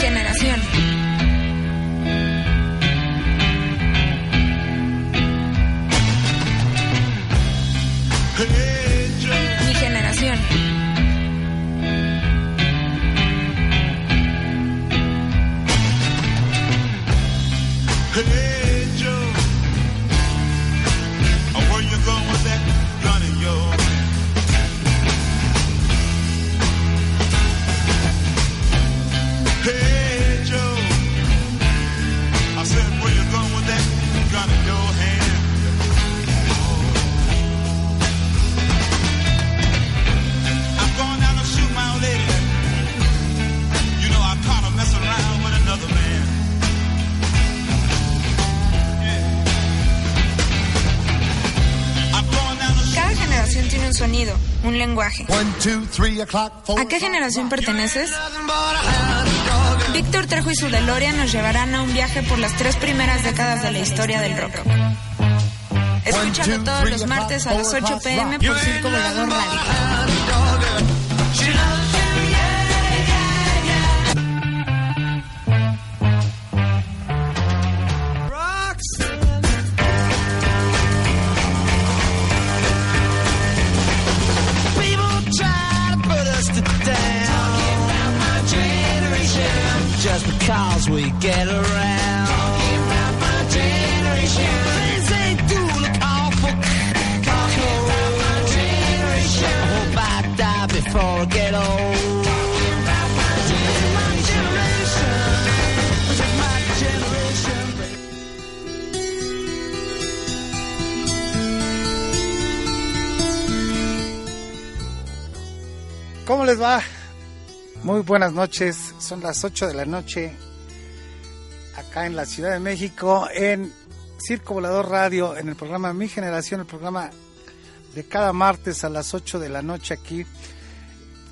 generación. ¿A qué generación perteneces? Víctor Trejo y su DeLorean nos llevarán a un viaje por las tres primeras décadas de la historia del rock. Escúchalo todos los martes a las 8 pm por Circo Volador Radio. ¿Cómo les va? Muy buenas noches. Son las 8 de la noche acá en la Ciudad de México en Circo Volador Radio, en el programa Mi Generación, el programa de cada martes a las 8 de la noche aquí,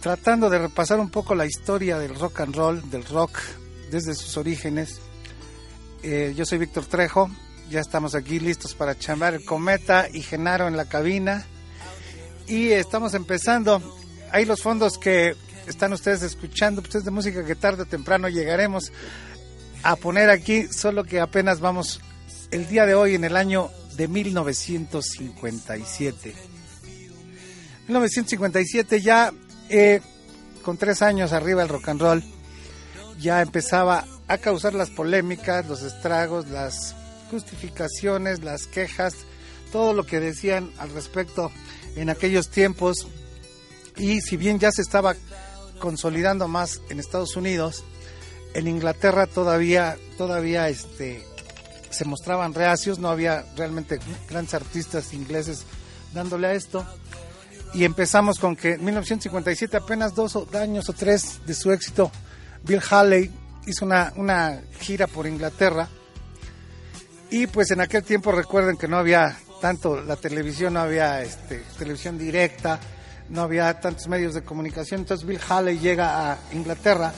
tratando de repasar un poco la historia del rock and roll, del rock desde sus orígenes. Eh, yo soy Víctor Trejo, ya estamos aquí listos para chambar el cometa y Genaro en la cabina. Y estamos empezando. Hay los fondos que están ustedes escuchando, pues es de música que tarde o temprano llegaremos a poner aquí, solo que apenas vamos el día de hoy en el año de 1957. 1957 ya eh, con tres años arriba el rock and roll ya empezaba a causar las polémicas, los estragos, las justificaciones, las quejas, todo lo que decían al respecto en aquellos tiempos. Y si bien ya se estaba consolidando más en Estados Unidos, en Inglaterra todavía, todavía este, se mostraban reacios, no había realmente grandes artistas ingleses dándole a esto. Y empezamos con que en 1957, apenas dos años o tres de su éxito, Bill Haley hizo una, una gira por Inglaterra. Y pues en aquel tiempo recuerden que no había tanto la televisión, no había este, televisión directa, no había tantos medios de comunicación. Entonces Bill Haley llega a Inglaterra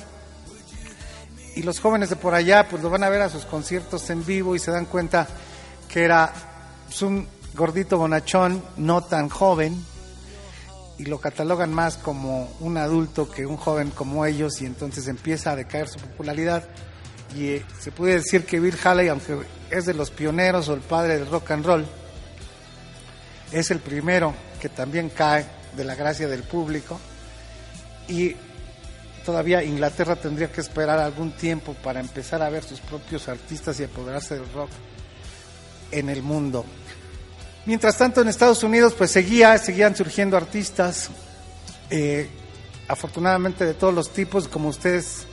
y los jóvenes de por allá pues lo van a ver a sus conciertos en vivo y se dan cuenta que era pues, un gordito bonachón, no tan joven, y lo catalogan más como un adulto que un joven como ellos y entonces empieza a decaer su popularidad y eh, se puede decir que Bill Haley, aunque es de los pioneros o el padre del rock and roll, es el primero que también cae de la gracia del público y todavía Inglaterra tendría que esperar algún tiempo para empezar a ver sus propios artistas y apoderarse del rock en el mundo. Mientras tanto en Estados Unidos pues seguía, seguían surgiendo artistas, eh, afortunadamente de todos los tipos, como ustedes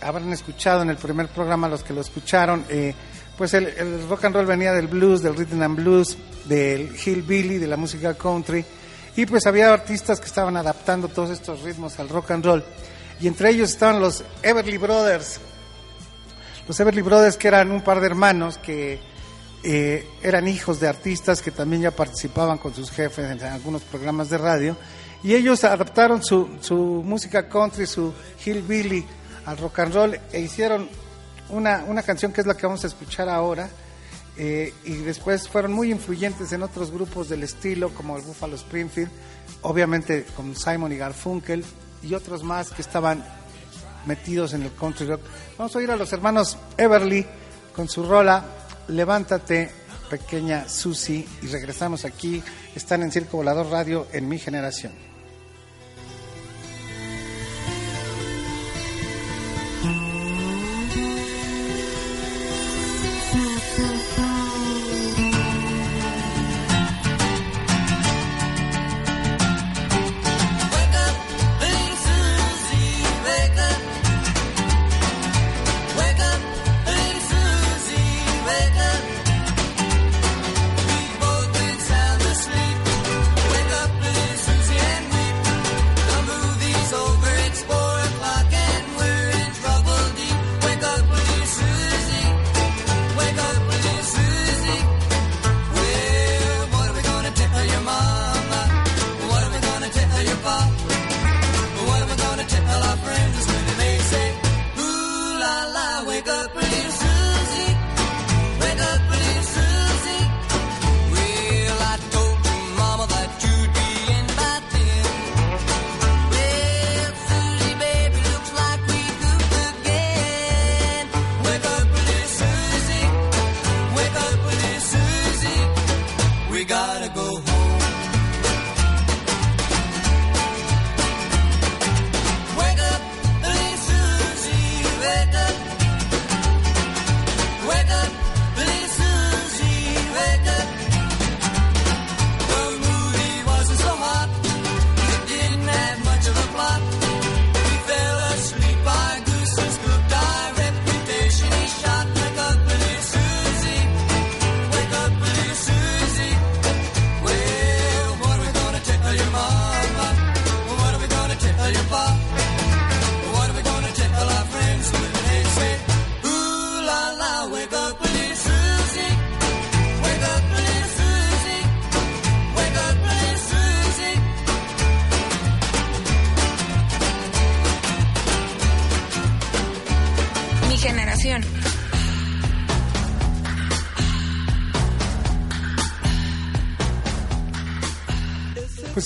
habrán escuchado en el primer programa, los que lo escucharon, eh, pues el, el rock and roll venía del blues, del rhythm and blues, del hillbilly, de la música country, y pues había artistas que estaban adaptando todos estos ritmos al rock and roll, y entre ellos estaban los Everly Brothers, los Everly Brothers que eran un par de hermanos que eh, eran hijos de artistas que también ya participaban con sus jefes en algunos programas de radio. Y ellos adaptaron su, su música country, su hillbilly al rock and roll e hicieron una, una canción que es la que vamos a escuchar ahora eh, y después fueron muy influyentes en otros grupos del estilo como el Buffalo Springfield, obviamente con Simon y Garfunkel y otros más que estaban metidos en el country rock. Vamos a oír a los hermanos Everly con su rola Levántate, pequeña Susi, y regresamos aquí. Están en Circo Volador Radio en mi generación.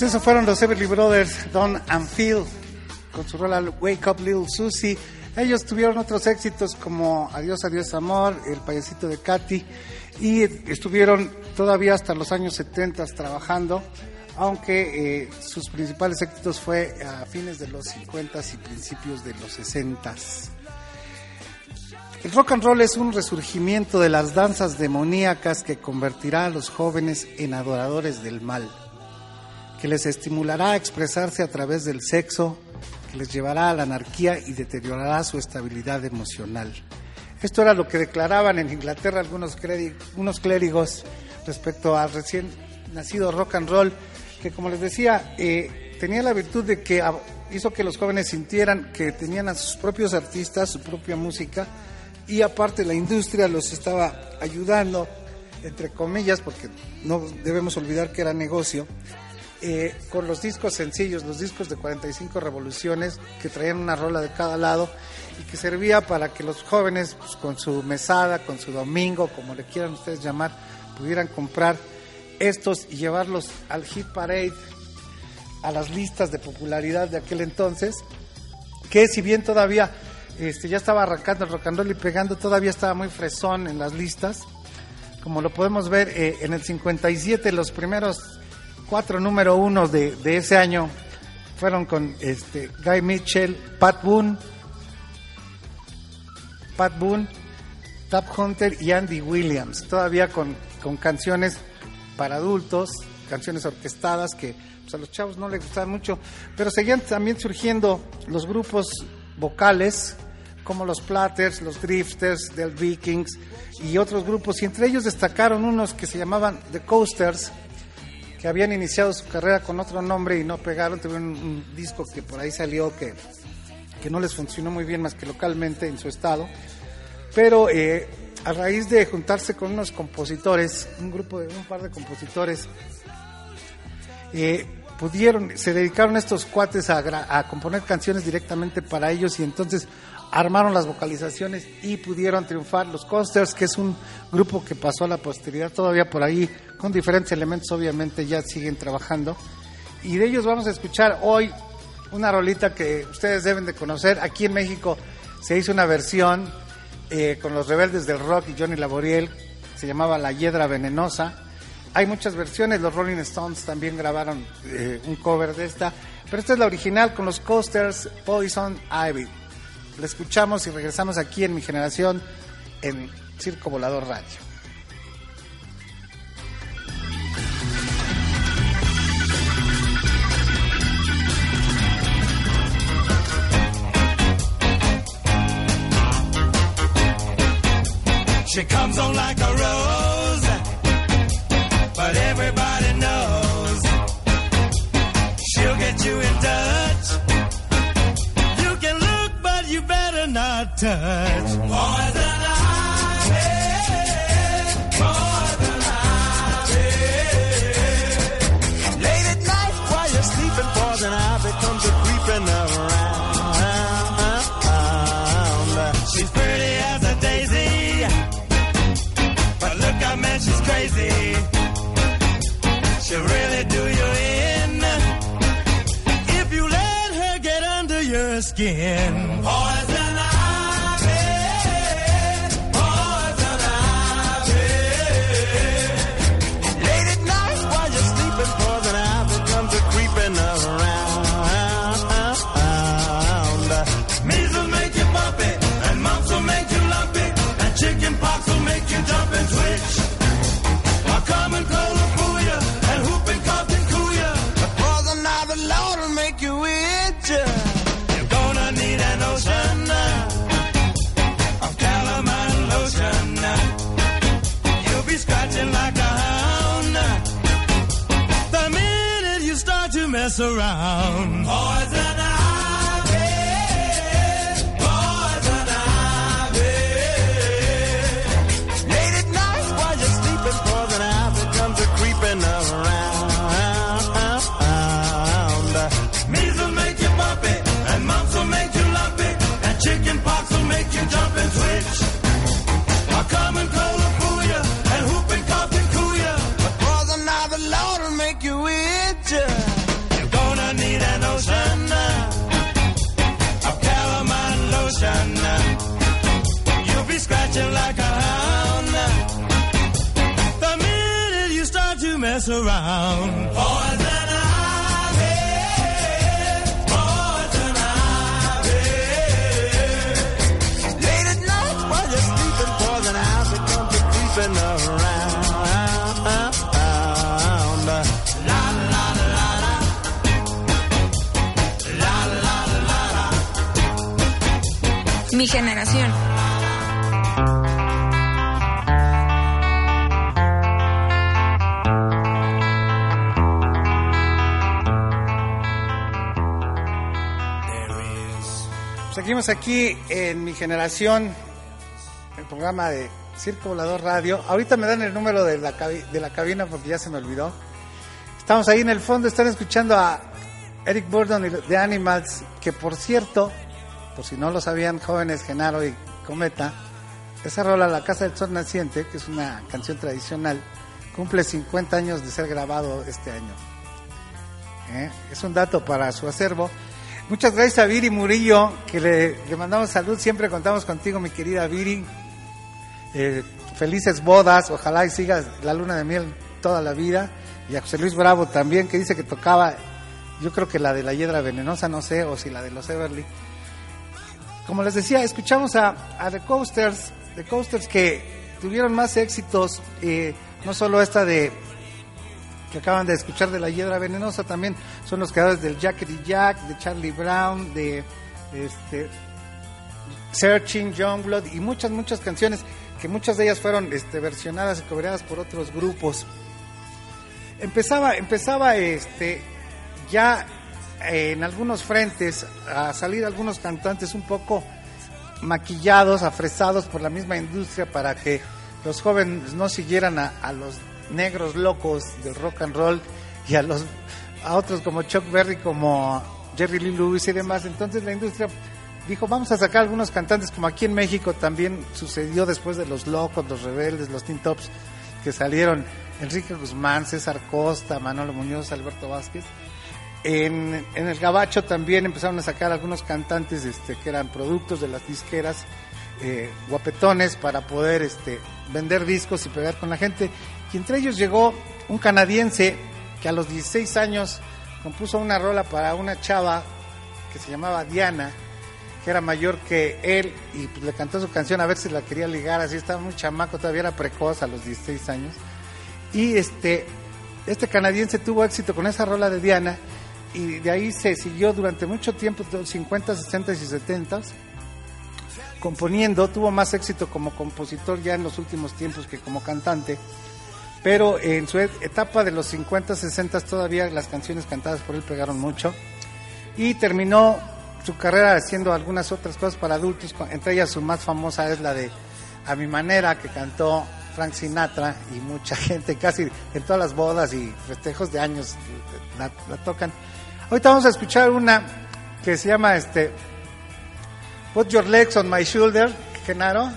Pues eso fueron los Everly Brothers, Don and Phil, con su rola Wake Up Little Susie. Ellos tuvieron otros éxitos como Adiós, Adiós Amor, El Payasito de Katy, y estuvieron todavía hasta los años 70 trabajando, aunque eh, sus principales éxitos fue a fines de los 50 y principios de los 60 El rock and roll es un resurgimiento de las danzas demoníacas que convertirá a los jóvenes en adoradores del mal que les estimulará a expresarse a través del sexo, que les llevará a la anarquía y deteriorará su estabilidad emocional. Esto era lo que declaraban en Inglaterra algunos cléri- unos clérigos respecto al recién nacido rock and roll, que como les decía, eh, tenía la virtud de que hizo que los jóvenes sintieran que tenían a sus propios artistas, su propia música, y aparte la industria los estaba ayudando, entre comillas, porque no debemos olvidar que era negocio, eh, con los discos sencillos, los discos de 45 revoluciones que traían una rola de cada lado y que servía para que los jóvenes pues, con su mesada, con su domingo, como le quieran ustedes llamar, pudieran comprar estos y llevarlos al hit parade, a las listas de popularidad de aquel entonces, que si bien todavía este, ya estaba arrancando el rock and roll y pegando, todavía estaba muy fresón en las listas. Como lo podemos ver eh, en el 57, los primeros cuatro número uno de, de ese año fueron con este Guy Mitchell, Pat Boone, Pat Boone, Tap Hunter y Andy Williams, todavía con, con canciones para adultos, canciones orquestadas que pues, a los chavos no les gustaban mucho, pero seguían también surgiendo los grupos vocales como los Platters, los Drifters, Del Vikings y otros grupos, y entre ellos destacaron unos que se llamaban The Coasters, que habían iniciado su carrera con otro nombre y no pegaron, tuvieron un, disco que por ahí salió que, que no les funcionó muy bien más que localmente en su estado, pero eh, a raíz de juntarse con unos compositores, un grupo de un par de compositores, eh, pudieron, se dedicaron estos cuates a, a componer canciones directamente para ellos y entonces armaron las vocalizaciones y pudieron triunfar. Los Coasters, que es un grupo que pasó a la posteridad todavía por ahí, con diferentes elementos, obviamente ya siguen trabajando. Y de ellos vamos a escuchar hoy una rolita que ustedes deben de conocer. Aquí en México se hizo una versión eh, con los rebeldes del rock y Johnny Laboriel, se llamaba La Hiedra Venenosa. Hay muchas versiones, los Rolling Stones también grabaron eh, un cover de esta, pero esta es la original con los Coasters Poison Ivy. La escuchamos y regresamos aquí en mi generación en Circo Volador Radio. She comes on like a rose, but everybody touch. Ivy, poison ivy. Late at night while you're sleeping, poison ivy comes a creeping around. She's pretty as a daisy. But look, I man, she's crazy. She'll really do you in if you let her get under your skin. Seguimos aquí en mi generación, el programa de Circo Volador Radio. Ahorita me dan el número de la, de la cabina porque ya se me olvidó. Estamos ahí en el fondo, están escuchando a Eric Burdon y The Animals, que por cierto, por si no lo sabían jóvenes, Genaro y Cometa, esa rola La Casa del Sol Naciente, que es una canción tradicional, cumple 50 años de ser grabado este año. ¿eh? Es un dato para su acervo. Muchas gracias a Viri Murillo, que le, mandamos salud. Siempre contamos contigo, mi querida Viri. Eh, felices bodas, ojalá y sigas la luna de miel toda la vida. Y a José Luis Bravo también, que dice que tocaba, yo creo que la de la hiedra venenosa, no sé, o si la de los Everly. Como les decía, escuchamos a, a The Coasters, The Coasters que tuvieron más éxitos, eh, no solo esta de que acaban de escuchar de la hiedra venenosa también son los creadores del Jackety Jack, de Charlie Brown, de este Searching, Youngblood y muchas muchas canciones que muchas de ellas fueron este, versionadas y cobradas por otros grupos. Empezaba empezaba este ya eh, en algunos frentes a salir algunos cantantes un poco maquillados, afresados por la misma industria para que los jóvenes no siguieran a los negros locos del rock and roll y a los a otros como Chuck Berry, como Jerry Lee Lewis y demás. Entonces la industria dijo, vamos a sacar algunos cantantes como aquí en México también sucedió después de los locos, los rebeldes, los Teen Tops que salieron Enrique Guzmán, César Costa, Manolo Muñoz, Alberto Vázquez. En, en el Gabacho también empezaron a sacar algunos cantantes este, que eran productos de las disqueras eh, guapetones para poder este, vender discos y pegar con la gente. Y entre ellos llegó un canadiense que a los 16 años compuso una rola para una chava que se llamaba Diana, que era mayor que él, y pues le cantó su canción a ver si la quería ligar, así estaba muy chamaco, todavía era precoz a los 16 años. Y este, este canadiense tuvo éxito con esa rola de Diana, y de ahí se siguió durante mucho tiempo, 50, 60 y 70 componiendo, tuvo más éxito como compositor ya en los últimos tiempos que como cantante, pero en su etapa de los 50, 60 todavía las canciones cantadas por él pegaron mucho y terminó su carrera haciendo algunas otras cosas para adultos, entre ellas su más famosa es la de A mi manera que cantó Frank Sinatra y mucha gente casi en todas las bodas y festejos de años la, la tocan. Ahorita vamos a escuchar una que se llama este Put your legs on my shoulder, Genaro.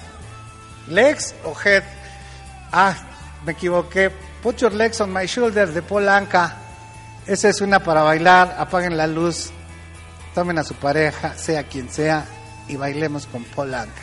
¿Legs o head? Ah, me equivoqué. Put your legs on my shoulder de Polanca. Esa es una para bailar. Apaguen la luz. Tomen a su pareja, sea quien sea, y bailemos con Polanca. to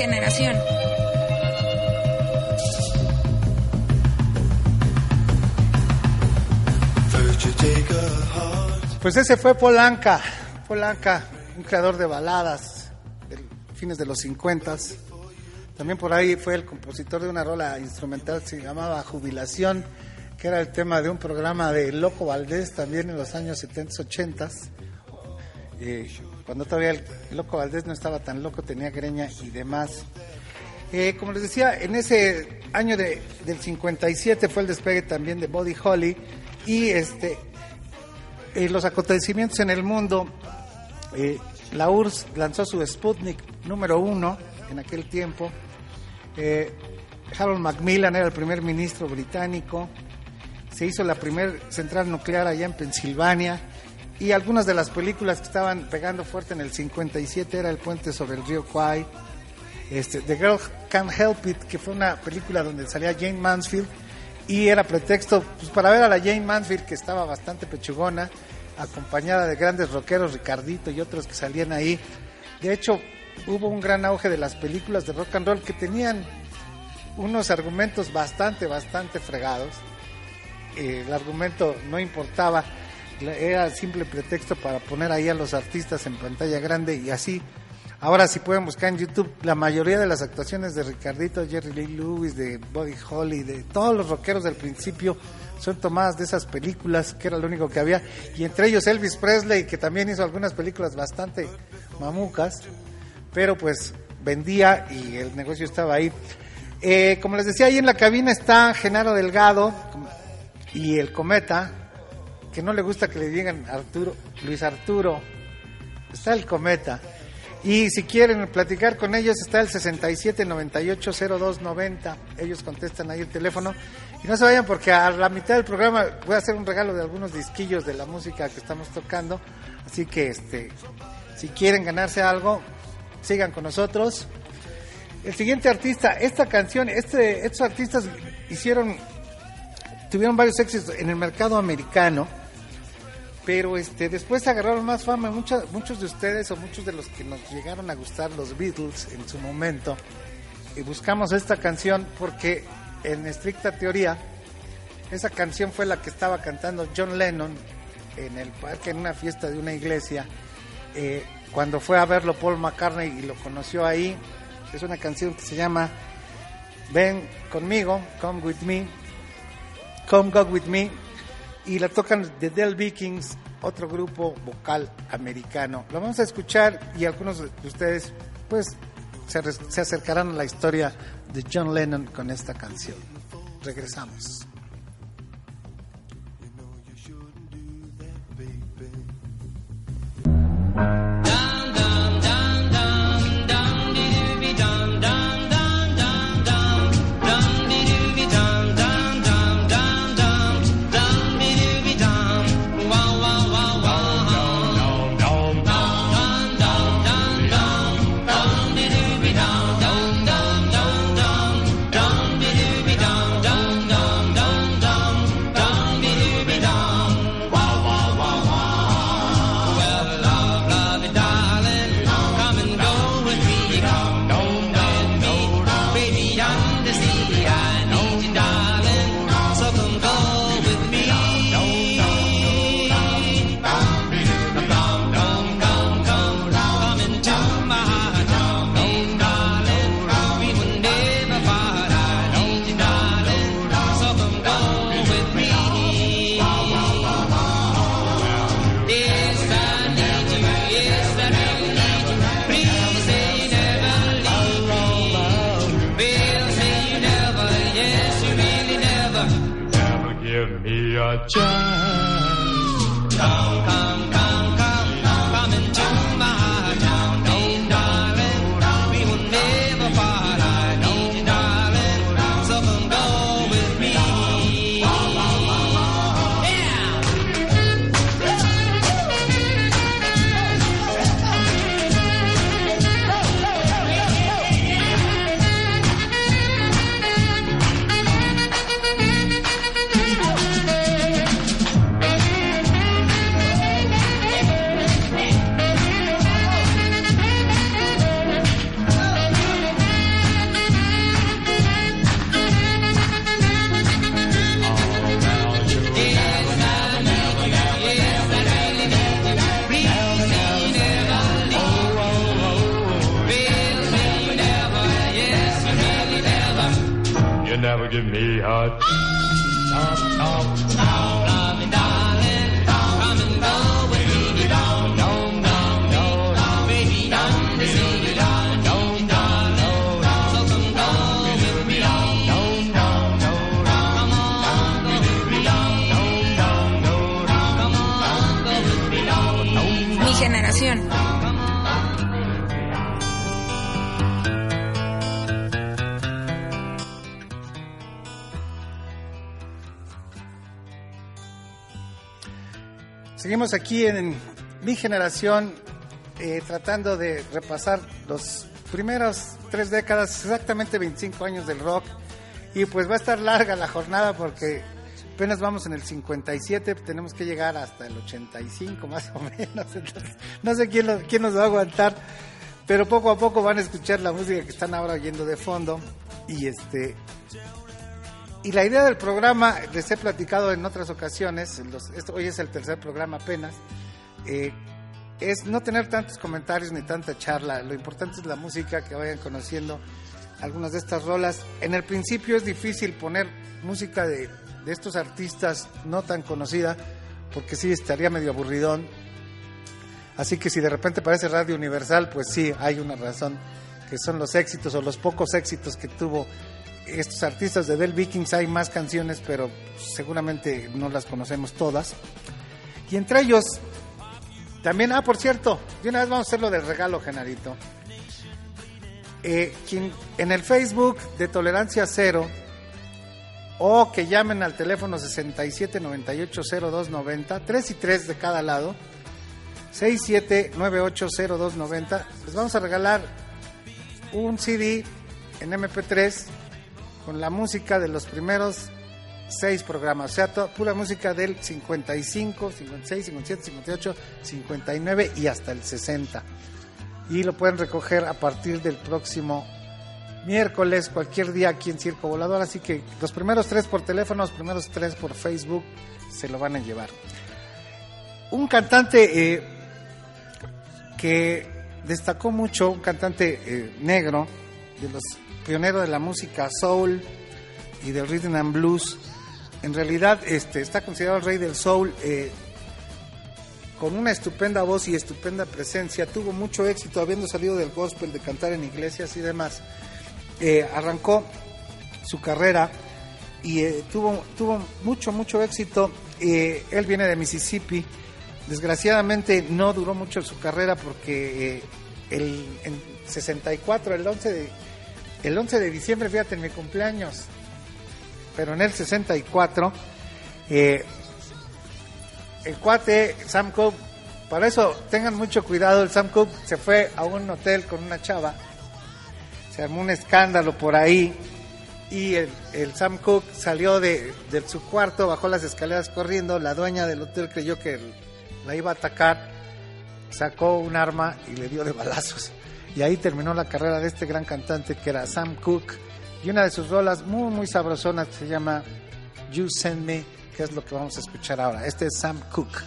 generación. Pues ese fue Polanca, Polanca, un creador de baladas de fines de los 50. También por ahí fue el compositor de una rola instrumental, se llamaba Jubilación, que era el tema de un programa de Loco Valdés también en los años 70, 80. Eh, cuando todavía el Loco Valdés no estaba tan loco, tenía greña y demás. Eh, como les decía, en ese año de, del 57 fue el despegue también de Body Holly y este eh, los acontecimientos en el mundo. eh, la URSS lanzó su Sputnik número uno en aquel tiempo. Eh, Harold Macmillan era el primer ministro británico. Se hizo la primera central nuclear allá en Pensilvania. Y algunas de las películas que estaban pegando fuerte en el 57 era El puente sobre el río Kwai, este, The Girl Can't Help It, que fue una película donde salía Jane Mansfield y era pretexto pues, para ver a la Jane Mansfield que estaba bastante pechugona, acompañada de grandes rockeros, Ricardito y otros que salían ahí. De hecho, hubo un gran auge de las películas de rock and roll que tenían unos argumentos bastante, bastante fregados. Eh, el argumento no importaba, era simple pretexto para poner ahí a los artistas en pantalla grande y así. Ahora si pueden buscar en YouTube la mayoría de las actuaciones de Ricardito, Jerry Lee Lewis, de Buddy Holly, de todos los rockeros del principio son tomadas de esas películas que era lo único que había y entre ellos Elvis Presley que también hizo algunas películas bastante mamucas, pero pues vendía y el negocio estaba ahí. Eh, como les decía, ahí en la cabina está Genaro Delgado y el Cometa, que no le gusta que le digan Arturo, Luis Arturo. Está el Cometa. Y si quieren platicar con ellos, está el 67980290. Ellos contestan ahí el teléfono. Y no se vayan porque a la mitad del programa voy a hacer un regalo de algunos disquillos de la música que estamos tocando. Así que este, si quieren ganarse algo, sigan con nosotros. El siguiente artista, esta canción, este, estos artistas hicieron, tuvieron varios éxitos en el mercado americano, pero este, después agarraron más fama. Muchos, muchos de ustedes o muchos de los que nos llegaron a gustar los Beatles en su momento, y buscamos esta canción porque en estricta teoría, esa canción fue la que estaba cantando John Lennon en el parque, en una fiesta de una iglesia, eh, cuando fue a verlo Paul McCartney y lo conoció ahí es una canción que se llama Ven conmigo, Come With Me, Come Go With Me, y la tocan The Del Vikings, otro grupo vocal americano. Lo vamos a escuchar y algunos de ustedes pues se, acercarán a la historia de John Lennon con esta canción. Regresamos. Seguimos aquí en mi generación eh, tratando de repasar los primeros tres décadas, exactamente 25 años del rock. Y pues va a estar larga la jornada porque apenas vamos en el 57, tenemos que llegar hasta el 85 más o menos. Entonces, no sé quién, lo- quién nos va a aguantar, pero poco a poco van a escuchar la música que están ahora oyendo de fondo. Y este y la idea del programa, les he platicado en otras ocasiones, los- esto, hoy es el tercer programa apenas, eh, es no tener tantos comentarios ni tanta charla. Lo importante es la música, que vayan conociendo algunas de estas rolas. En el principio es difícil poner música de, de estos artistas no tan conocida, porque sí estaría medio aburridón. Así que si de repente parece Radio Universal, pues sí, hay una razón, que son los éxitos o los pocos éxitos que tuvo estos artistas de Del Vikings. Hay más canciones, pero seguramente no las conocemos todas. Y entre ellos, también, ah, por cierto, de una vez vamos a hacer lo del regalo, Genarito. Eh, en el Facebook de Tolerancia Cero, o que llamen al teléfono 67980290, 3 y 3 de cada lado, 67980290, les vamos a regalar un CD en MP3 con la música de los primeros seis programas, o sea, to- pura música del 55, 56, 57, 58, 59 y hasta el 60. Y lo pueden recoger a partir del próximo miércoles, cualquier día aquí en Circo Volador. Así que los primeros tres por teléfono, los primeros tres por Facebook se lo van a llevar. Un cantante eh, que destacó mucho, un cantante eh, negro, de los pioneros de la música soul y del rhythm and blues. En realidad este, está considerado el rey del soul. eh, con una estupenda voz y estupenda presencia, tuvo mucho éxito habiendo salido del gospel, de cantar en iglesias y demás. Eh, arrancó su carrera y eh, tuvo, tuvo mucho, mucho éxito. Él viene de Mississippi. Desgraciadamente no duró mucho su carrera porque el, en 64, el 11, de, el 11 de diciembre, fíjate, en mi cumpleaños, pero en el 64, eh, el cuate Sam Cooke, para eso tengan mucho cuidado, el Sam Cooke se fue a un hotel con una chava, se armó un escándalo por ahí y el, Sam Cooke salió de, de su cuarto, bajó las escaleras corriendo, la dueña del hotel creyó que la iba a atacar, sacó un arma y le dio de balazos. Y ahí terminó la carrera de este gran cantante que era Sam Cooke. Y una de sus rolas muy, muy sabrosonas se llama You Send Me, que es lo que vamos a escuchar ahora. Este es Sam Cooke.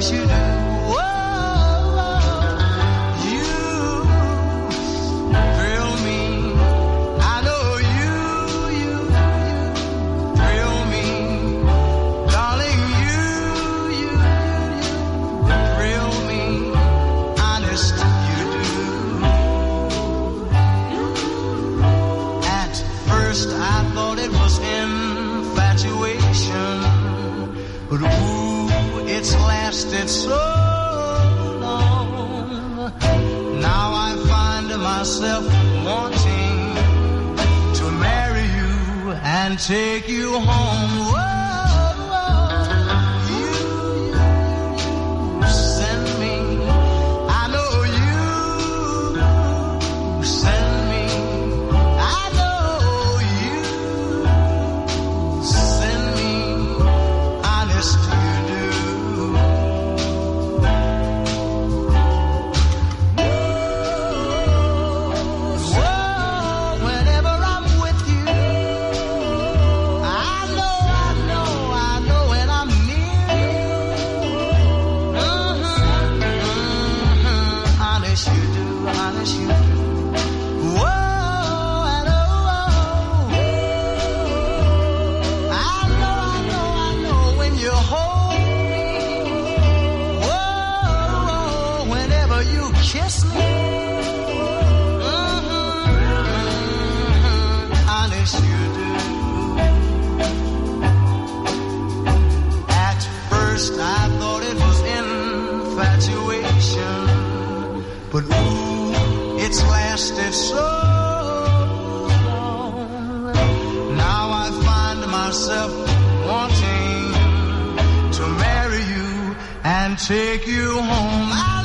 Honest you do. It's lasted so long. Now I find myself wanting to marry you and take you home. I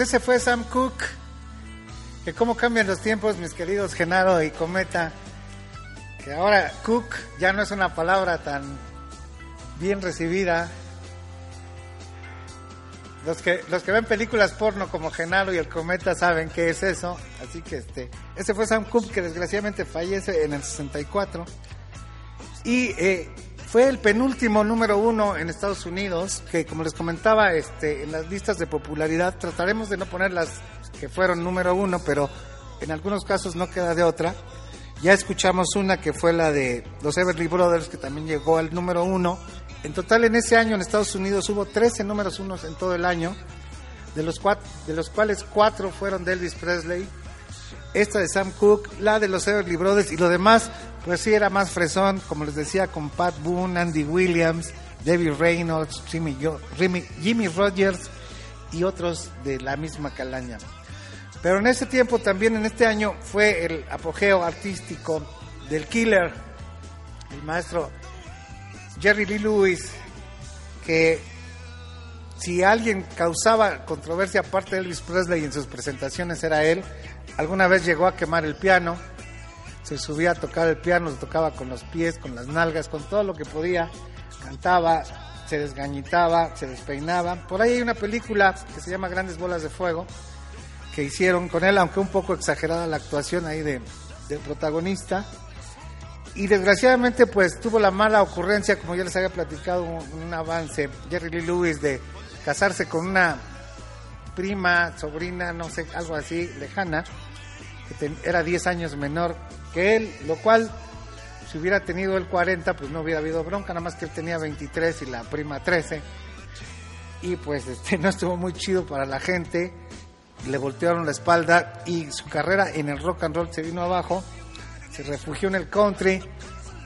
Pues ese fue Sam Cooke. Que cómo cambian los tiempos, mis queridos Genaro y Cometa. Que ahora Cook ya no es una palabra tan bien recibida. Los que, los que ven películas porno como Genaro y el Cometa saben qué es eso. Así que este, ese fue Sam Cooke que desgraciadamente fallece en el 64. Y eh, fue el penúltimo número uno en Estados Unidos, que como les comentaba, este, en las listas de popularidad trataremos de no poner las que fueron número uno, pero en algunos casos no queda de otra. Ya escuchamos una que fue la de los Everly Brothers, que también llegó al número uno. En total en ese año en Estados Unidos hubo 13 números unos en todo el año, de los, de los cuales cuatro fueron de Elvis Presley, esta de Sam Cooke, la de los Everly Brothers y lo demás, pues sí era más fresón, como les decía, con Pat Boone, Andy Williams, Debbie Reynolds, Jimmy, Jimmy Rogers y otros de la misma calaña. Pero en ese tiempo también, en este año, fue el apogeo artístico del killer, el maestro Jerry Lee Lewis, que si alguien causaba controversia aparte de Elvis Presley en sus presentaciones era él. Alguna vez llegó a quemar el piano, se subía a tocar el piano, lo tocaba con los pies, con las nalgas, con todo lo que podía, cantaba, se desgañitaba, se despeinaba. Por ahí hay una película que se llama Grandes Bolas de Fuego que hicieron con él, aunque un poco exagerada la actuación ahí de, del protagonista. Y desgraciadamente pues tuvo la mala ocurrencia, como ya les había platicado, un, un avance, Jerry Lee Lewis, de casarse con una prima, sobrina, no sé, algo así, lejana, que era 10 años menor que él, lo cual, si hubiera tenido él 40, pues no hubiera habido bronca, nada más que él tenía 23 y la prima 13. Y pues este, no estuvo muy chido para la gente, le voltearon la espalda y su carrera en el rock and roll se vino abajo, se refugió en el country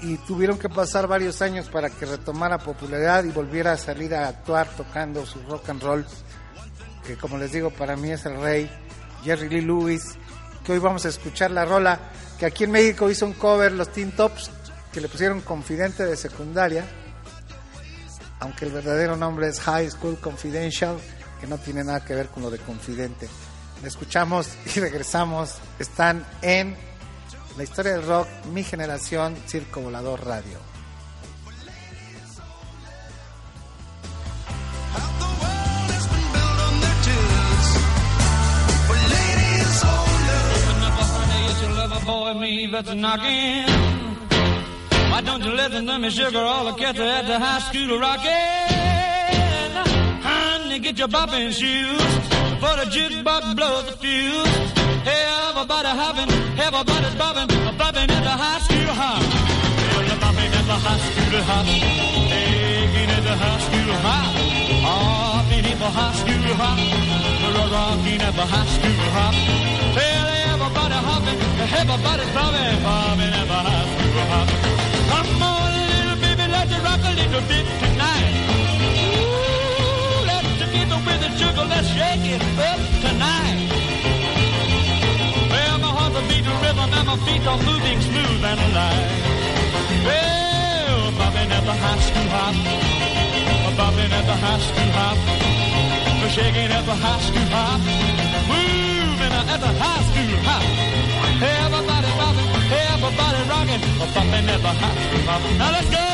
y tuvieron que pasar varios años para que retomara popularidad y volviera a salir a actuar tocando su rock and roll que como les digo para mí es el rey Jerry Lee Lewis que hoy vamos a escuchar la rola aquí en México hizo un cover los Teen Tops que le pusieron confidente de secundaria aunque el verdadero nombre es High School Confidential que no tiene nada que ver con lo de confidente. La escuchamos y regresamos. Están en la historia del rock mi generación Circo Volador Radio boy, me that's knocking. Why don't you listen to me, sugar? All the cats are at the high school rocking. Honey, get your bopping shoes for the jukebox blows the fuse. Everybody hopping, everybody's bobbing, bobbing at the high school hop. Well, at the high school hop, taking at the high school hop, hopping at the high school hop, rocking at the high school hop. Well, everybody hopping, everybody's bobbing, bobbing at the high school hop. Come on, little baby, let's rock a little bit tonight. Ooh, let's get with the sugar, let's shake it up tonight. Well, my heart's a beating rhythm and my feet are moving smooth and alive. Well, bobbing at the high school hop, bobbing at the high school hop, shaking at the high school hop, at the high school hop. Everybody bobbing, everybody rocking, bobbing at the high school hop. Now let's go.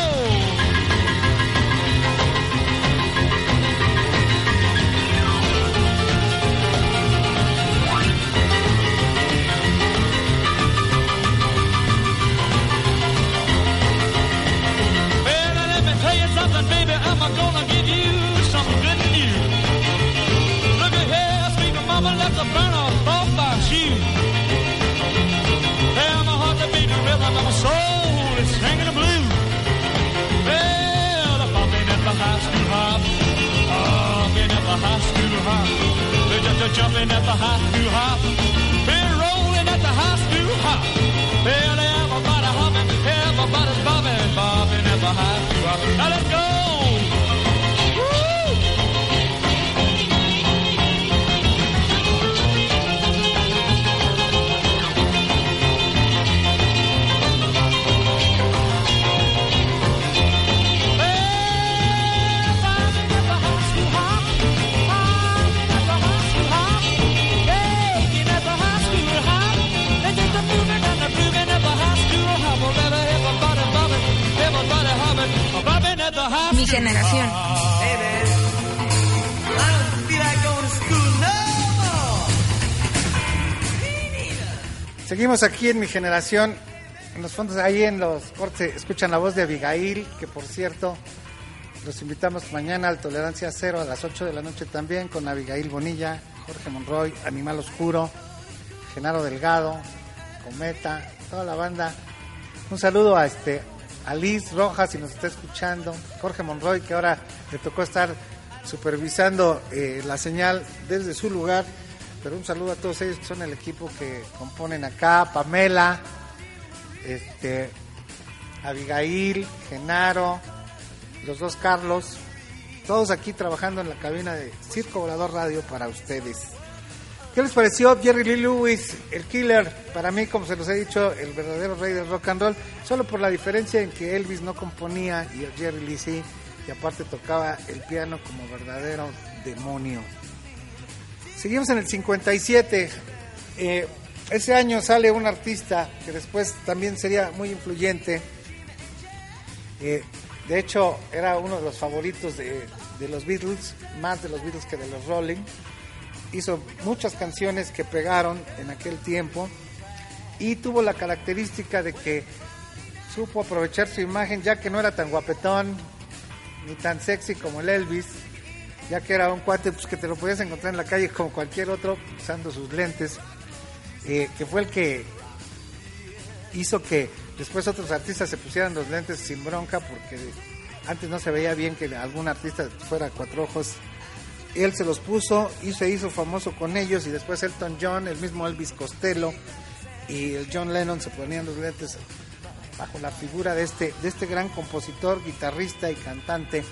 Well, let me tell you something, baby. I'm gonna give you some good news. Look at here, sweet mama time my soul is singing the blues. Well, I pop in at the high school hop. Popping at the high school hop. They're Just jumping at the high school hop. Been rolling at the high school hop. Well, everybody hopping, everybody's bobbing, bobbing at the high school hop. Now let's go. More. Seguimos aquí en mi generación. En los fondos, ahí en los cortes, escuchan la voz de Abigail, que por cierto, los invitamos mañana al Tolerancia Cero a las 8 de la noche también con Abigail Bonilla, Jorge Monroy, Animal Oscuro, Genaro Delgado, Cometa, toda la banda. Un saludo a este a Liz Rojas, si nos está escuchando, Jorge Monroy, que ahora le tocó estar supervisando eh, la señal desde su lugar. Pero un saludo a todos ellos que son el equipo que componen acá, Pamela, este, Abigail, Genaro, los dos Carlos, todos aquí trabajando en la cabina de Circo Volador Radio para ustedes. ¿Qué les pareció Jerry Lee Lewis, el killer? Para mí, como se los he dicho, el verdadero rey del rock and roll, solo por la diferencia en que Elvis no componía y el Jerry Lee sí, y aparte tocaba el piano como verdadero demonio. Seguimos en el 57. Eh, ese año sale un artista que después también sería muy influyente. Eh, de hecho, era uno de los favoritos de, de los Beatles, más de los Beatles que de los Rolling. Hizo muchas canciones que pegaron en aquel tiempo y tuvo la característica de que supo aprovechar su imagen ya que no era tan guapetón ni tan sexy como el Elvis, ya que era un cuate pues, que te lo podías encontrar en la calle como cualquier otro usando sus lentes, eh, que fue el que hizo que después otros artistas se pusieran los lentes sin bronca porque antes no se veía bien que algún artista fuera cuatro ojos. Él se los puso y se hizo famoso con ellos y después Elton John, el mismo Elvis Costello y el John Lennon se ponían los lentes bajo la figura de este, de este gran compositor, guitarrista y cantante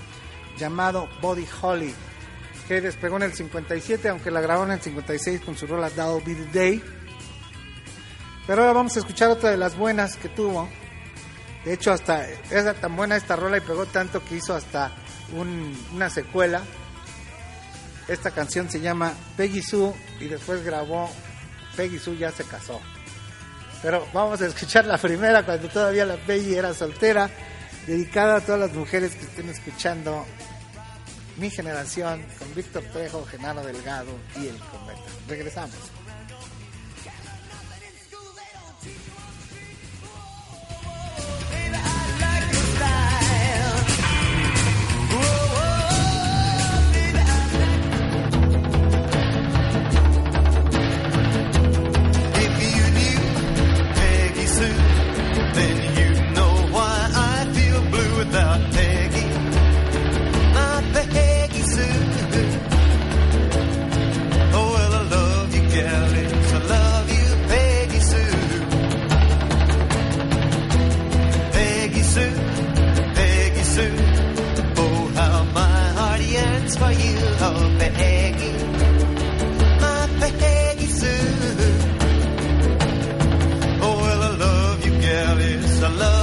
llamado Buddy Holly, que despegó en el 57, aunque la grabó en el 56 con su rola That'll Be the Day. Pero ahora vamos a escuchar otra de las buenas que tuvo. De hecho, hasta era tan buena esta rola y pegó tanto que hizo hasta un- una secuela. Esta canción se llama Peggy Sue y después grabó Peggy Sue ya se casó. Pero vamos a escuchar la primera cuando todavía la Peggy era soltera, dedicada a todas las mujeres que estén escuchando mi generación con Víctor Trejo, Genaro Delgado y el Cometa. Regresamos. jealous. I love you, Peggy Sue. Peggy Sue, Peggy Sue. Oh, how my heart yearns for you, oh, Peggy. My Peggy Sue. Oh, well, I love you, jealous. I love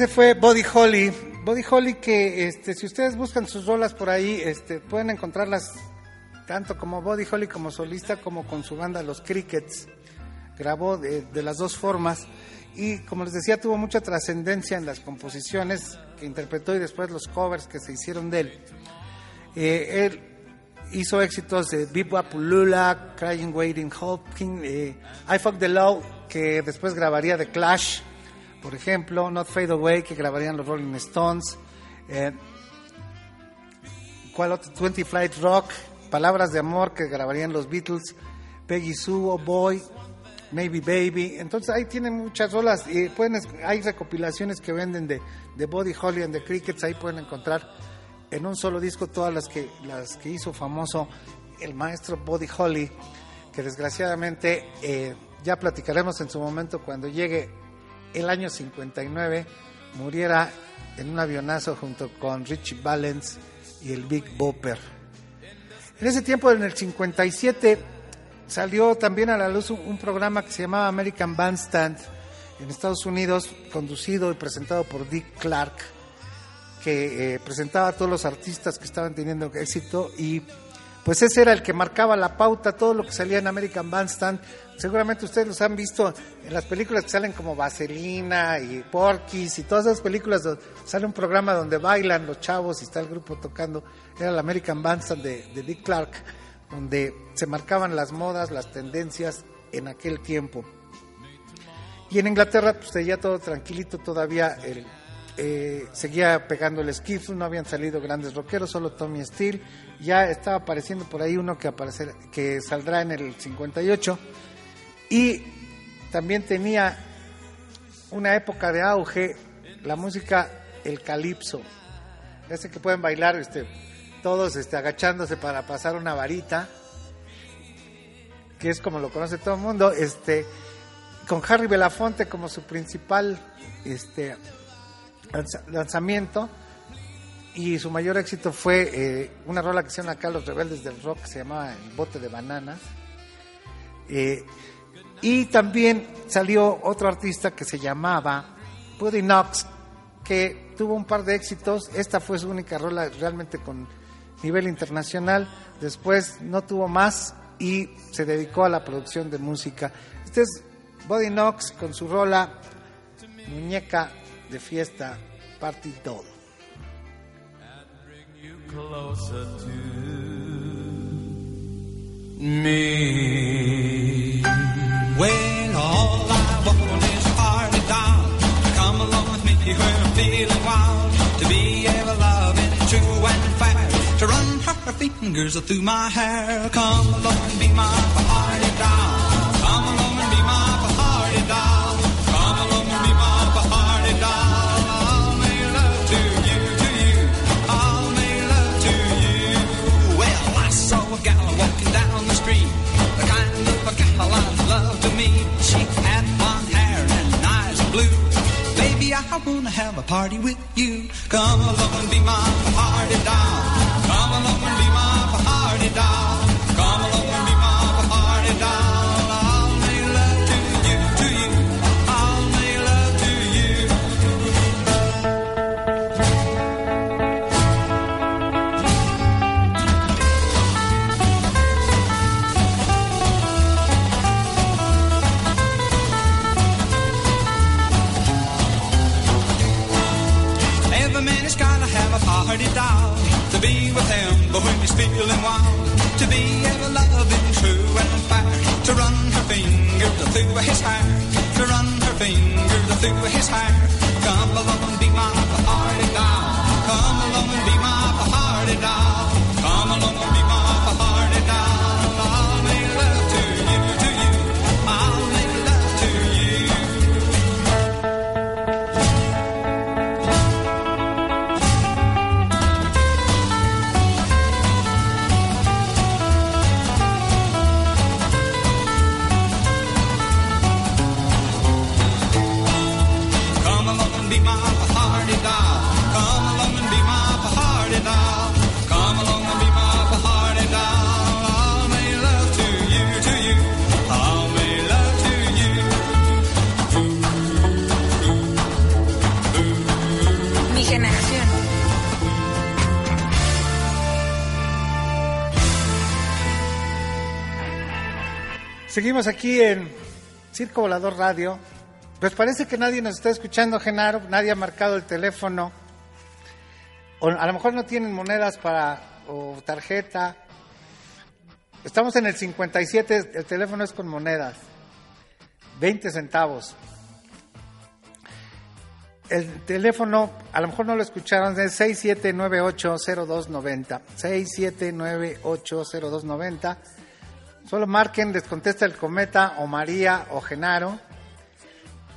Ese fue Body Holly. Body Holly que este, si ustedes buscan sus rolas por ahí, este, pueden encontrarlas tanto como Body Holly como solista como con su banda Los Crickets. Grabó de, las dos formas y como les decía tuvo mucha trascendencia en las composiciones que interpretó y después los covers que se hicieron de él. Eh, él hizo éxitos de Bip Lula, Crying Waiting Hoping, eh, I Fuck the Law, que después grabaría The Clash, por ejemplo, Not Fade Away, que grabarían los Rolling Stones, eh, ¿cuál otro? 20 Flight Rock, Palabras de Amor, que grabarían los Beatles, Peggy Sue, Oh Boy, Maybe Baby. Entonces ahí tienen muchas rolas. Y pueden, hay recopilaciones que venden de, de Body Holly and the Crickets. Ahí pueden encontrar en un solo disco todas las que, las que hizo famoso el maestro Body Holly, que desgraciadamente eh, ya platicaremos en su momento cuando llegue el año 59, muriera en un avionazo junto con Richie Valens y el Big Bopper. En ese tiempo, en el 57, salió también a la luz un, programa que se llamaba American Bandstand en Estados Unidos, conducido y presentado por Dick Clark, que eh, presentaba a todos los artistas que estaban teniendo éxito y pues ese era el que marcaba la pauta, todo lo que salía en American Bandstand. Seguramente ustedes los han visto en las películas que salen como Vaselina y Porky's y todas esas películas donde sale un programa donde bailan los chavos y está el grupo tocando. Era el American Bandstand de, Dick Clark, donde se marcaban las modas, las tendencias en aquel tiempo. Y en Inglaterra, pues seguía todo tranquilito, todavía el, eh, seguía pegando el skiffle, no habían salido grandes rockeros, solo Tommy Steele. Ya estaba apareciendo por ahí uno que, aparecer, que saldrá en el 58. Y también tenía una época de auge la música, el calipso. Ese que pueden bailar este, todos este, agachándose para pasar una varita, que es como lo conoce todo el mundo. Este, con Harry Belafonte como su principal este, lanzamiento y su mayor éxito fue eh, una rola que llama acá Los Rebeldes del Rock que se llamaba El Bote de Bananas Eh, y también salió otro artista que se llamaba Buddy Knox que tuvo un par de éxitos. Esta fue su única rola realmente con nivel internacional. Después no tuvo más y se dedicó a la producción de música. Este es Buddy Knox con su rola Muñeca de Fiesta Party to me. Well, all I want is party doll. Come along with me when I'm feeling wild. To be ever loving, true and fair. To run her fingers through my hair. Come along and be my party doll. I wanna have a party with you. Come along and be my party doll. Feeling wild, to be ever loving, Seguimos aquí en Circo Volador Radio. Pues parece que nadie nos está escuchando, Genaro. Nadie ha marcado el teléfono. O a lo mejor no tienen monedas para o tarjeta. Estamos en el 57, el teléfono es con monedas. 20 centavos. El teléfono, a lo mejor no lo escucharon, es 67980290. 67980290. Solo marquen, les contesta el Cometa o María o Genaro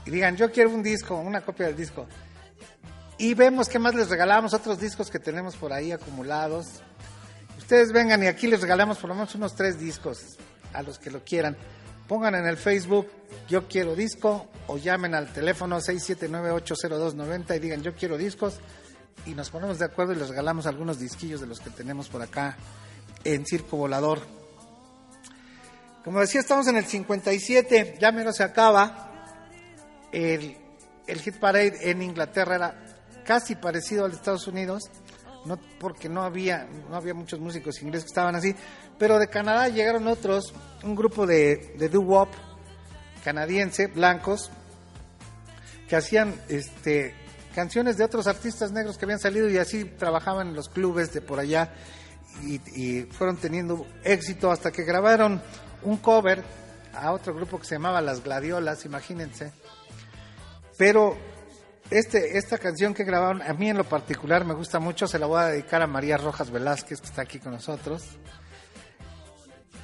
y digan, yo quiero un disco, una copia del disco. Y vemos qué más les regalamos, otros discos que tenemos por ahí acumulados. Ustedes vengan y aquí les regalamos por lo menos unos tres discos a los que lo quieran. Pongan en el Facebook, yo quiero disco, o llamen al teléfono 679-80290 y digan, yo quiero discos, y nos ponemos de acuerdo y les regalamos algunos disquillos de los que tenemos por acá en Circo Volador. Como decía, estamos en el 57, ya menos se acaba. El, el Hit Parade en Inglaterra era casi parecido al de Estados Unidos, no porque no había, no había muchos músicos ingleses que estaban así, pero de Canadá llegaron otros, un grupo de, de doo-wop canadiense, blancos, que hacían este, canciones de otros artistas negros que habían salido y así trabajaban en los clubes de por allá y, y fueron teniendo éxito hasta que grabaron un cover a otro grupo que se llamaba Las Gladiolas, imagínense. Pero este, esta canción que grabaron, a mí en lo particular me gusta mucho, se la voy a dedicar a María Rojas Velázquez, que está aquí con nosotros.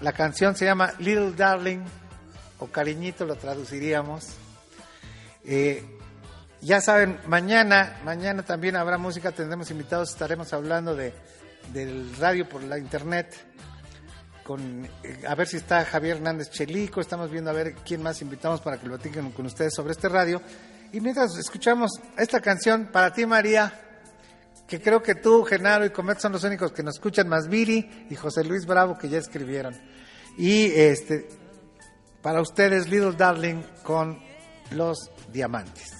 La canción se llama Little Darling, o Cariñito lo traduciríamos. Eh, ya saben, mañana, mañana también habrá música, tendremos invitados, estaremos hablando de, del radio por la internet. Con, eh, a ver si está Javier Hernández Chelico, estamos viendo a ver quién más invitamos para que lo platiquen con ustedes sobre este radio. Y mientras escuchamos esta canción, para ti María, que creo que tú, Genaro y Comet son los únicos que nos escuchan, más Viri y José Luis Bravo que ya escribieron. Y este, para ustedes, Little Darling con los diamantes.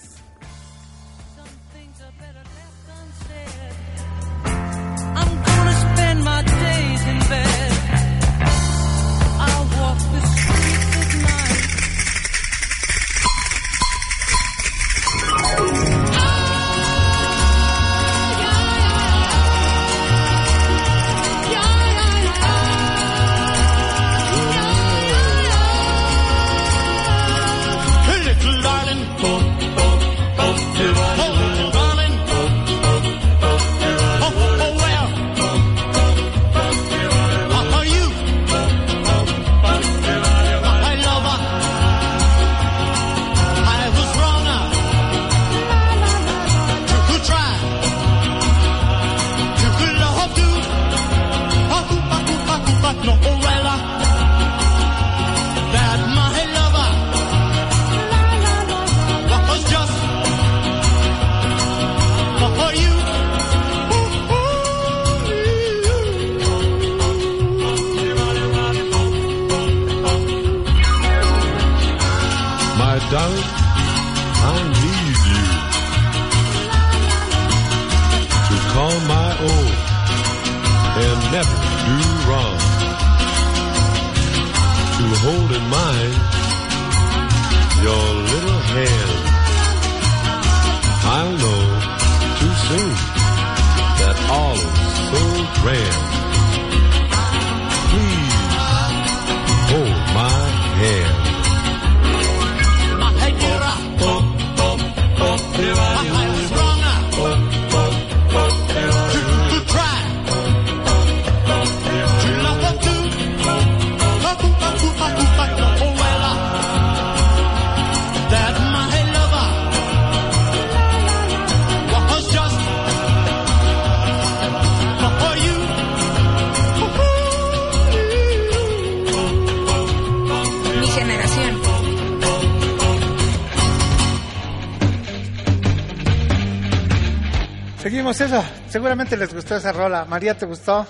Eso. Seguramente les gustó esa rola. María, ¿te gustó?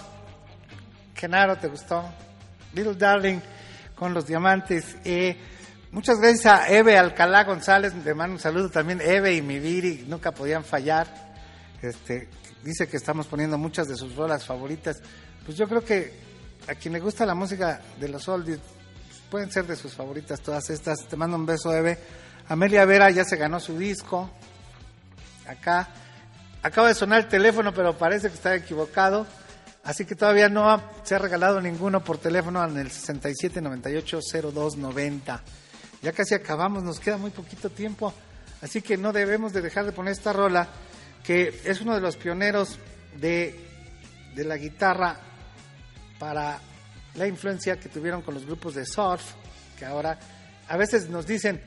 Genaro, ¿te gustó? Little Darling con los diamantes. Muchas gracias a Eve Alcalá González. Le mando un saludo también. Eve y mi Viri nunca podían fallar. Este, dice que estamos poniendo muchas de sus rolas favoritas. Pues yo creo que a quien le gusta la música de los oldies, pueden ser de sus favoritas todas estas. Te mando un beso, Eve. Amelia Vera ya se ganó su disco. Acá. Acaba de sonar el teléfono, pero parece que está equivocado. Así que todavía no se ha regalado ninguno por teléfono en el 67980290. Ya casi acabamos, nos queda muy poquito tiempo. Así que no debemos de dejar de poner esta rola, que es uno de los pioneros de, de la guitarra para la influencia que tuvieron con los grupos de surf, que ahora a veces nos dicen,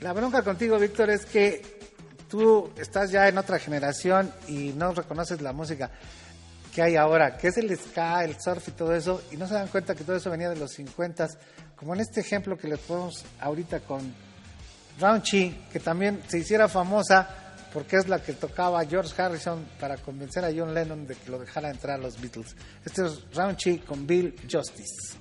la bronca contigo, Víctor, es que tú estás ya en otra generación y no reconoces la música que hay ahora, que es el ska, el surf y todo eso, y no se dan cuenta que todo eso venía de los 50, como en este ejemplo que les ponemos ahorita con Raunchy, que también se hiciera famosa porque es la que tocaba George Harrison para convencer a John Lennon de que lo dejara entrar a los Beatles. Este es Raunchy con Bill Justice.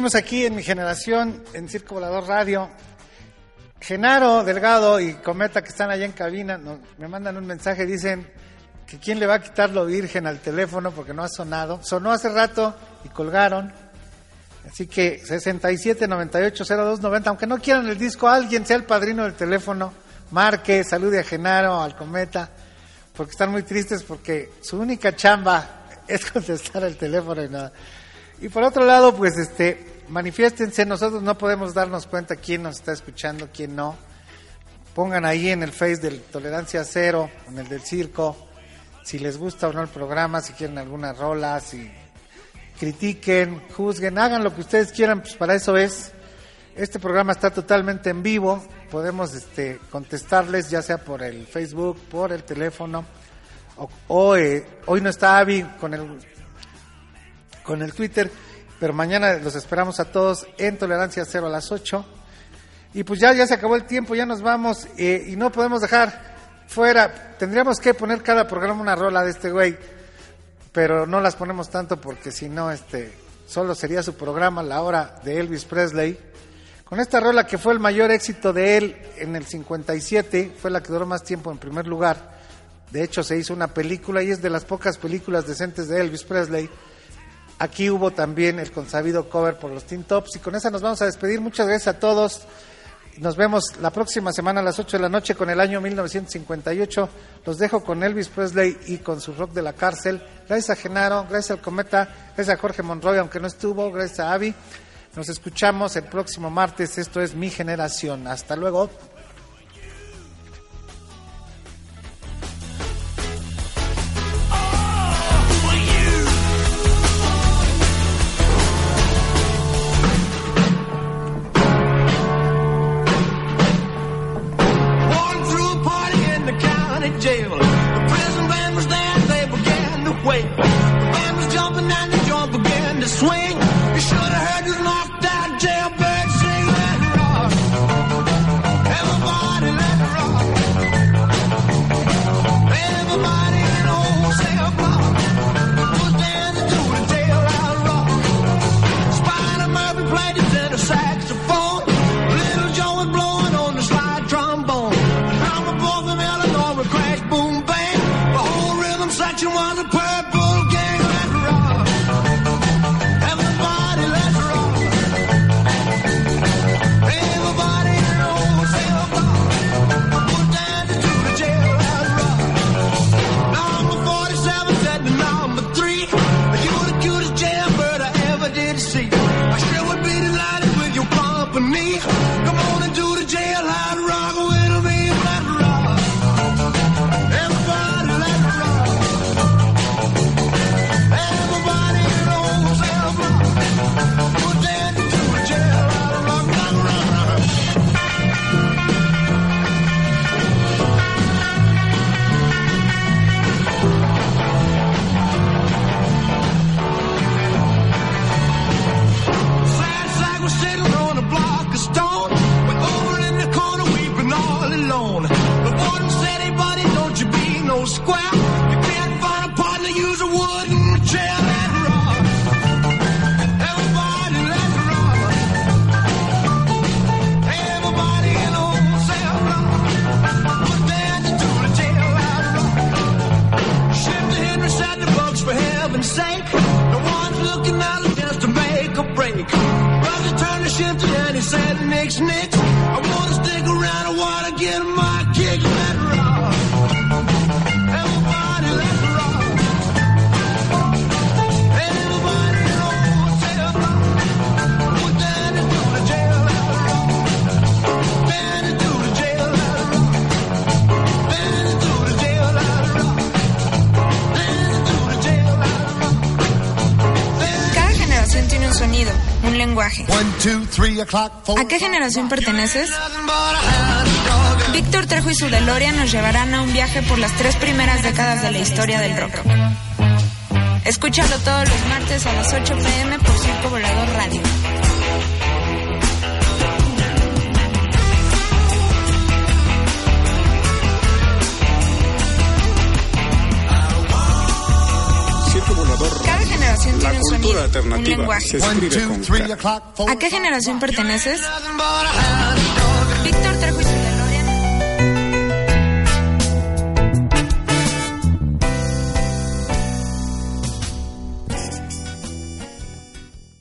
Seguimos aquí en mi generación, en Circo Volador Radio. Genaro Delgado y Cometa que están allá en cabina me mandan un mensaje, dicen que quién le va a quitar lo virgen al teléfono porque no ha sonado. Sonó hace rato y colgaron. Así que 67 98 02 90, aunque no quieran el disco, alguien sea el padrino del teléfono, marque, salude a Genaro, al Cometa, porque están muy tristes porque su única chamba es contestar el teléfono y nada. Y por otro lado, pues este, manifiéstense, nosotros no podemos darnos cuenta quién nos está escuchando, quién no. Pongan ahí en el Face del Tolerancia Cero, en el del Circo, si les gusta o no el programa, si quieren alguna rola, si critiquen, juzguen, hagan lo que ustedes quieran, pues para eso es. Este programa está totalmente en vivo, podemos este, contestarles ya sea por el Facebook, por el teléfono, o, o, eh, hoy no está Avi con el, con el Twitter, pero mañana los esperamos a todos en Tolerancia Cero a las 8. Y pues ya, ya se acabó el tiempo, ya nos vamos eh, y no podemos dejar fuera, tendríamos que poner cada programa una rola de este güey pero no las ponemos tanto porque si no, este, solo sería su programa, la hora de Elvis Presley. Con esta rola que fue el mayor éxito de él en el 57, fue la que duró más tiempo en primer lugar. De hecho, se hizo una película y es de las pocas películas decentes de Elvis Presley. Aquí hubo también el consabido cover por los Teen Tops. Y con esa nos vamos a despedir. Muchas gracias a todos. Nos vemos la próxima semana a las 8 de la noche con el año 1958. Los dejo con Elvis Presley y con su rock de la cárcel. Gracias a Genaro, gracias al Cometa, gracias a Jorge Monroy, aunque no estuvo, gracias a Avi. Nos escuchamos el próximo martes. Esto es Mi Generación. Hasta luego. ¿A qué generación perteneces? Víctor Trejo y su DeLorean nos llevarán a un viaje por las tres primeras décadas de la historia del rock. Escúchalo todos los martes a las 8 pm por Circo Volador Radio. alternativa. Se ¿A qué generación perteneces?